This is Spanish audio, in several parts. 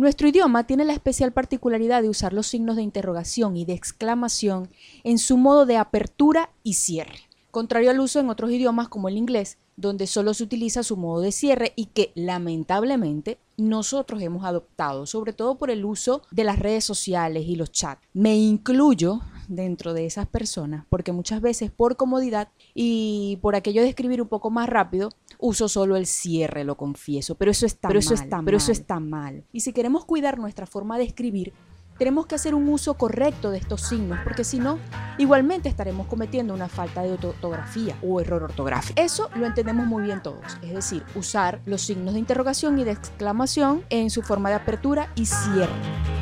Nuestro idioma tiene la especial particularidad de usar los signos de interrogación y de exclamación en su modo de apertura y cierre, contrario al uso en otros idiomas como el inglés, donde solo se utiliza su modo de cierre y que lamentablemente nosotros hemos adoptado, sobre todo por el uso de las redes sociales y los chats. Me incluyo dentro de esas personas, porque muchas veces por comodidad y por aquello de escribir un poco más rápido, uso solo el cierre, lo confieso, pero eso está Pero mal. eso está pero eso mal. está mal. Y si queremos cuidar nuestra forma de escribir, tenemos que hacer un uso correcto de estos signos, porque si no, igualmente estaremos cometiendo una falta de ortografía o error ortográfico. Eso lo entendemos muy bien todos, es decir, usar los signos de interrogación y de exclamación en su forma de apertura y cierre.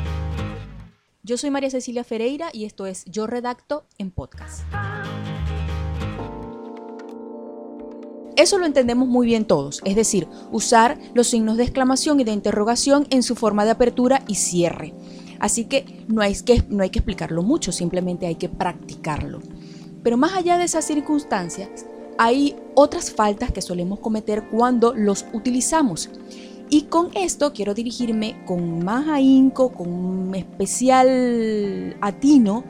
Yo soy María Cecilia Ferreira y esto es Yo Redacto en Podcast. Eso lo entendemos muy bien todos, es decir, usar los signos de exclamación y de interrogación en su forma de apertura y cierre. Así que no hay que, no hay que explicarlo mucho, simplemente hay que practicarlo. Pero más allá de esas circunstancias, hay otras faltas que solemos cometer cuando los utilizamos. Y con esto quiero dirigirme con más ahínco, con un especial atino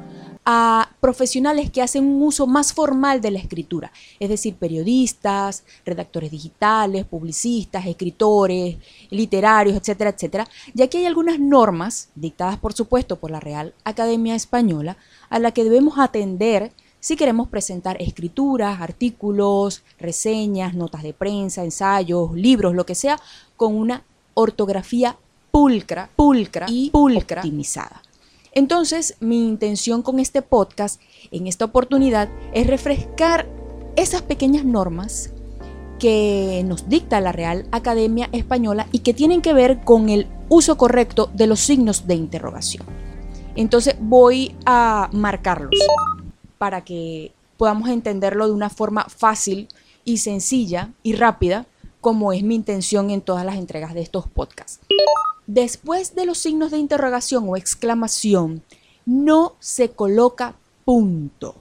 a profesionales que hacen un uso más formal de la escritura, es decir, periodistas, redactores digitales, publicistas, escritores, literarios, etcétera, etcétera, ya que hay algunas normas, dictadas por supuesto por la Real Academia Española, a la que debemos atender si queremos presentar escrituras, artículos, reseñas, notas de prensa, ensayos, libros, lo que sea, con una ortografía pulcra, pulcra y pulcra optimizada. Entonces, mi intención con este podcast, en esta oportunidad, es refrescar esas pequeñas normas que nos dicta la Real Academia Española y que tienen que ver con el uso correcto de los signos de interrogación. Entonces, voy a marcarlos para que podamos entenderlo de una forma fácil y sencilla y rápida, como es mi intención en todas las entregas de estos podcasts. Después de los signos de interrogación o exclamación, no se coloca punto,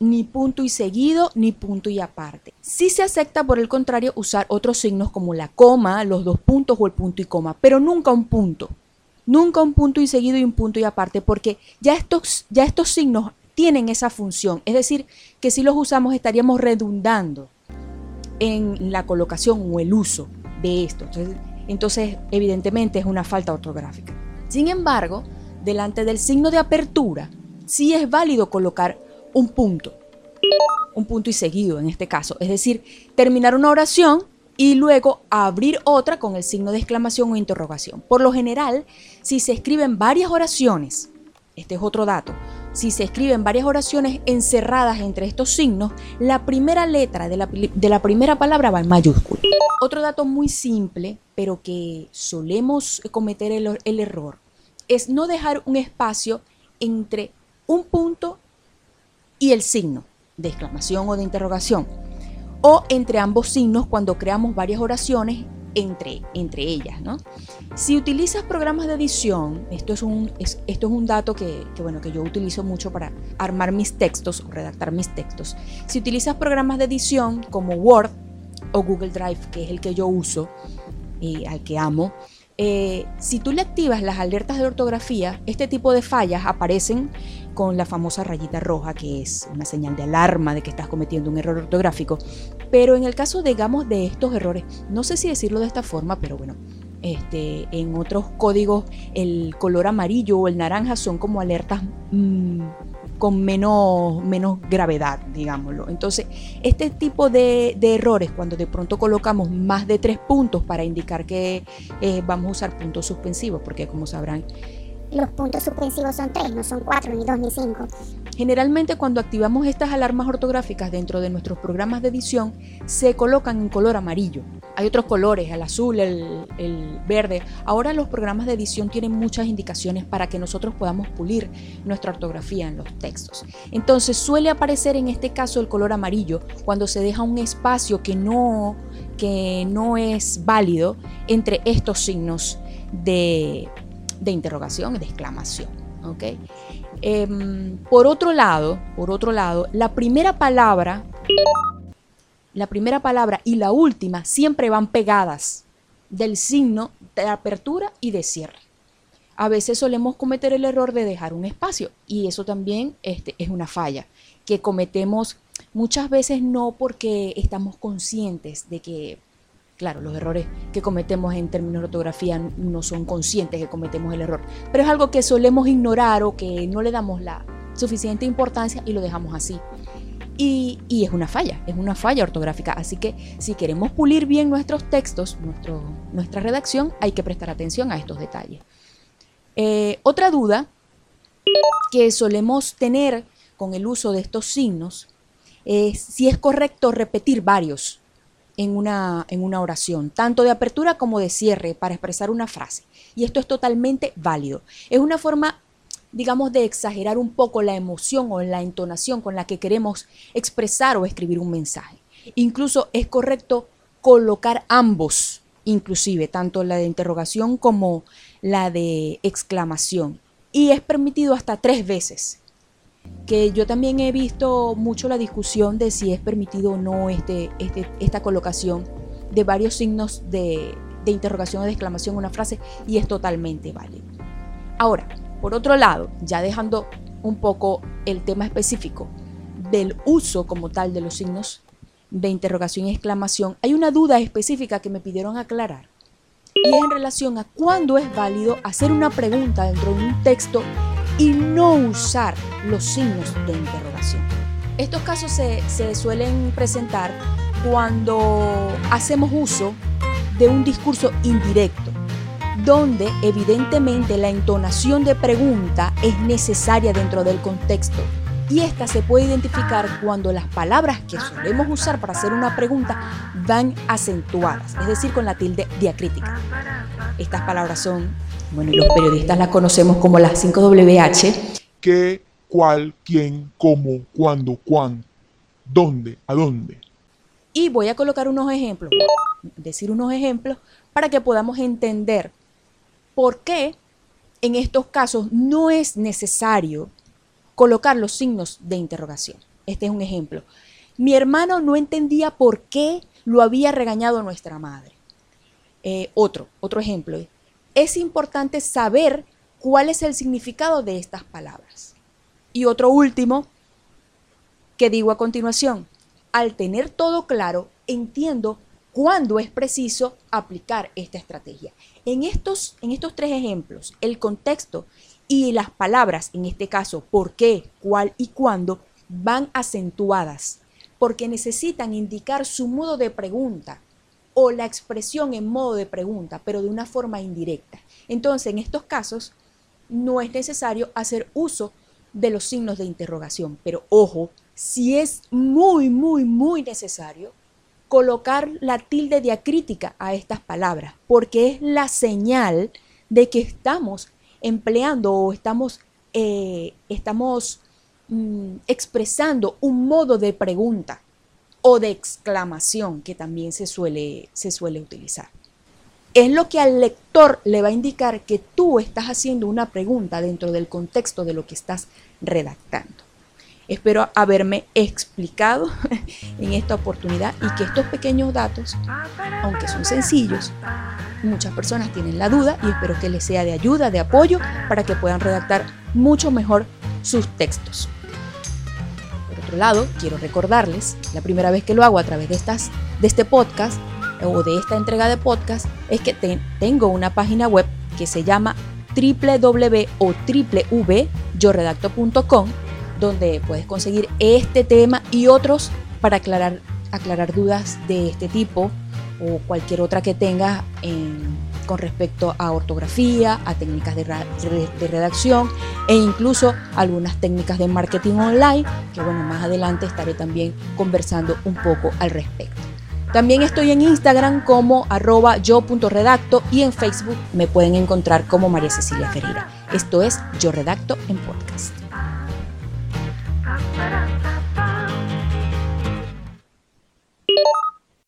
ni punto y seguido, ni punto y aparte. Sí se acepta, por el contrario, usar otros signos como la coma, los dos puntos o el punto y coma, pero nunca un punto. Nunca un punto y seguido y un punto y aparte, porque ya estos, ya estos signos tienen esa función. Es decir, que si los usamos estaríamos redundando en la colocación o el uso de esto. Entonces, entonces, evidentemente es una falta ortográfica. Sin embargo, delante del signo de apertura, sí es válido colocar un punto, un punto y seguido en este caso. Es decir, terminar una oración y luego abrir otra con el signo de exclamación o interrogación. Por lo general, si se escriben varias oraciones, este es otro dato, si se escriben varias oraciones encerradas entre estos signos, la primera letra de la, de la primera palabra va en mayúscula. Otro dato muy simple, pero que solemos cometer el, el error, es no dejar un espacio entre un punto y el signo de exclamación o de interrogación, o entre ambos signos cuando creamos varias oraciones entre, entre ellas. ¿no? Si utilizas programas de edición, esto es un, es, esto es un dato que, que, bueno, que yo utilizo mucho para armar mis textos o redactar mis textos. Si utilizas programas de edición como Word o Google Drive, que es el que yo uso y al que amo, eh, si tú le activas las alertas de ortografía, este tipo de fallas aparecen con la famosa rayita roja, que es una señal de alarma de que estás cometiendo un error ortográfico. Pero en el caso, digamos, de estos errores, no sé si decirlo de esta forma, pero bueno, este, en otros códigos el color amarillo o el naranja son como alertas mmm, con menos, menos gravedad, digámoslo. Entonces, este tipo de, de, errores, cuando de pronto colocamos más de tres puntos para indicar que eh, vamos a usar puntos suspensivos, porque como sabrán, los puntos suspensivos son tres, no son cuatro, ni dos, ni cinco. Generalmente cuando activamos estas alarmas ortográficas dentro de nuestros programas de edición, se colocan en color amarillo. Hay otros colores, el azul, el, el, verde. Ahora los programas de edición tienen muchas indicaciones para que nosotros podamos pulir nuestra ortografía en los textos. Entonces suele aparecer en este caso el color amarillo cuando se deja un espacio que no, que no es válido entre estos signos de, de interrogación y de exclamación. ¿okay? Eh, por otro lado, por otro lado, la primera palabra, la primera palabra y la última siempre van pegadas del signo de apertura y de cierre. a veces solemos cometer el error de dejar un espacio y eso también este, es una falla que cometemos muchas veces no porque estamos conscientes de que, claro, los errores que cometemos en términos de ortografía no son conscientes que cometemos el error, pero es algo que solemos ignorar o que no le damos la suficiente importancia y lo dejamos así. Y, es una falla, es una falla ortográfica. Así que si queremos pulir bien nuestros textos, nuestra redacción, hay que prestar atención a estos detalles. Eh, otra duda que solemos tener con el uso de estos signos es si es correcto repetir varios en una, en una oración, tanto de apertura como de cierre, para expresar una frase. Y esto es totalmente válido. Es una forma digamos, de exagerar un poco la emoción o la entonación con la que queremos expresar o escribir un mensaje. Incluso es correcto colocar ambos, inclusive, tanto la de interrogación como la de exclamación. Y es permitido hasta tres veces. Que yo también he visto mucho la discusión de si es permitido o no este, este esta colocación de varios signos de, de interrogación o de exclamación en una frase y es totalmente válido. Ahora, por otro lado, ya dejando un poco el tema específico del uso como tal de los signos de interrogación y exclamación, hay una duda específica que me pidieron aclarar. Y es en relación a cuándo es válido hacer una pregunta dentro de un texto y no usar los signos de interrogación. Estos casos se, se suelen presentar cuando hacemos uso de un discurso indirecto donde evidentemente la entonación de pregunta es necesaria dentro del contexto. Y esta se puede identificar cuando las palabras que solemos usar para hacer una pregunta van acentuadas, es decir, con la tilde diacrítica. Estas palabras son, bueno, los periodistas las conocemos como las 5WH. ¿Qué, cuál, quién, cómo, cuándo, cuán, dónde, a dónde? Y voy a colocar unos ejemplos, decir unos ejemplos para que podamos entender ¿Por qué en estos casos no es necesario colocar los signos de interrogación? Este es un ejemplo. Mi hermano no entendía por qué lo había regañado nuestra madre. Eh, otro, otro ejemplo. Es importante saber cuál es el significado de estas palabras. Y otro último que digo a continuación. Al tener todo claro, entiendo cuándo es preciso aplicar esta estrategia. En estos, en estos tres ejemplos, el contexto y las palabras, en este caso, por qué, cuál y cuándo, van acentuadas, porque necesitan indicar su modo de pregunta o la expresión en modo de pregunta, pero de una forma indirecta. Entonces, en estos casos, no es necesario hacer uso de los signos de interrogación, pero ojo, si es muy, muy, muy necesario, colocar la tilde diacrítica a estas palabras, porque es la señal de que estamos empleando o estamos, eh, estamos mm, expresando un modo de pregunta o de exclamación que también se suele, se suele utilizar. Es lo que al lector le va a indicar que tú estás haciendo una pregunta dentro del contexto de lo que estás redactando. Espero haberme explicado en esta oportunidad y que estos pequeños datos, aunque son sencillos, muchas personas tienen la duda y espero que les sea de ayuda, de apoyo, para que puedan redactar mucho mejor sus textos. Lado, quiero recordarles, la primera vez que lo hago a través de, estas, de este podcast o de esta entrega de podcast, es que tengo una página web que se llama www o www.yoredacto.com donde puedes conseguir este tema y otros para aclarar, aclarar dudas de este tipo o cualquier otra que tengas con respecto a ortografía, a técnicas de, redacción e incluso algunas técnicas de marketing online, que bueno, más adelante estaré también conversando un poco al respecto. También estoy en Instagram como arroba yo.redacto y en Facebook me pueden encontrar como María Cecilia Ferreira. Esto es Yo Redacto en Podcast.